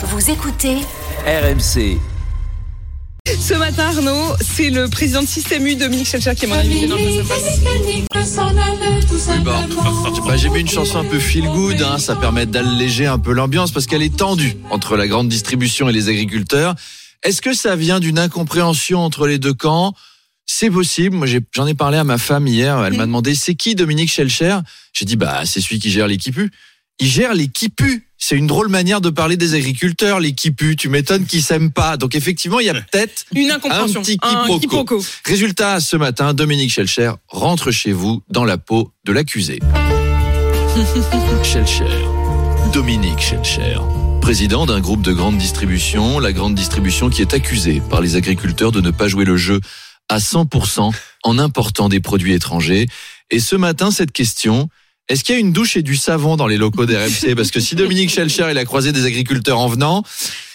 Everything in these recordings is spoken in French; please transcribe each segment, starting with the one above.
Vous écoutez RMC. Ce matin, Arnaud, c'est le président de Système U, Dominique Schelcher, qui est mon invité dans le bah, bah, j'ai mis une chanson un peu feel good, hein, ça permet d'alléger un peu l'ambiance parce qu'elle est tendue entre la grande distribution et les agriculteurs. Est-ce que ça vient d'une incompréhension entre les deux camps? C'est possible. Moi, j'en ai, parlé à ma femme hier. Elle m'a demandé c'est qui Dominique Schelcher? J'ai dit bah c'est celui qui gère l'équipe U. Il gère l'équipe U. C'est une drôle manière de parler des agriculteurs, l'équipe U. Tu m'étonnes qu'ils s'aiment pas. Donc effectivement, il y a peut-être Une incompréhension. Un petit Un quiproquo. Résultat, ce matin, Dominique Schelcher rentre chez vous dans la peau de l'accusé. Schelcher, Dominique Schelcher, président d'un groupe de grande distribution, la grande distribution qui est accusée par les agriculteurs de ne pas jouer le jeu à 100% en important des produits étrangers. Et ce matin, cette question, est-ce qu'il y a une douche et du savon dans les locaux d'RMC Parce que si Dominique Schelcher, il a croisé des agriculteurs en venant,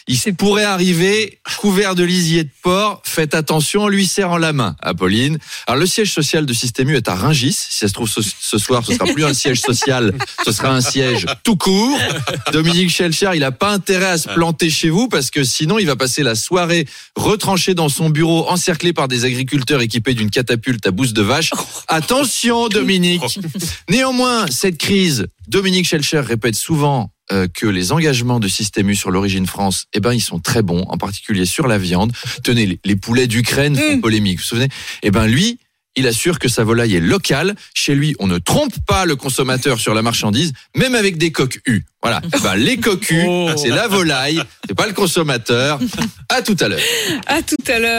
il pourrait arriver couvert de lisier de porc. Faites attention, en lui serrant la main, Apolline. Alors, le siège social de Système U est à Ringis. Si ça se trouve, ce, ce soir, ce sera plus un siège social, ce sera un siège tout court. Dominique Schelcher, il n'a pas intérêt à se planter chez vous parce que sinon, il va passer la soirée retranché dans son bureau, encerclé par des agriculteurs équipés d'une catapulte à bouse de vache. Attention, Dominique. Néanmoins, cette crise, Dominique Schelcher répète souvent euh, que les engagements de Système U sur l'origine France, eh ben, ils sont très bons, en particulier sur la viande. Tenez, les, les poulets d'Ukraine font Mm. polémique, vous vous souvenez? Eh ben, lui, il assure que sa volaille est locale. Chez lui, on ne trompe pas le consommateur sur la marchandise, même avec des coques U. Voilà. Eh ben, les coques U, c'est la volaille, c'est pas le consommateur. À tout à l'heure. À tout à l'heure.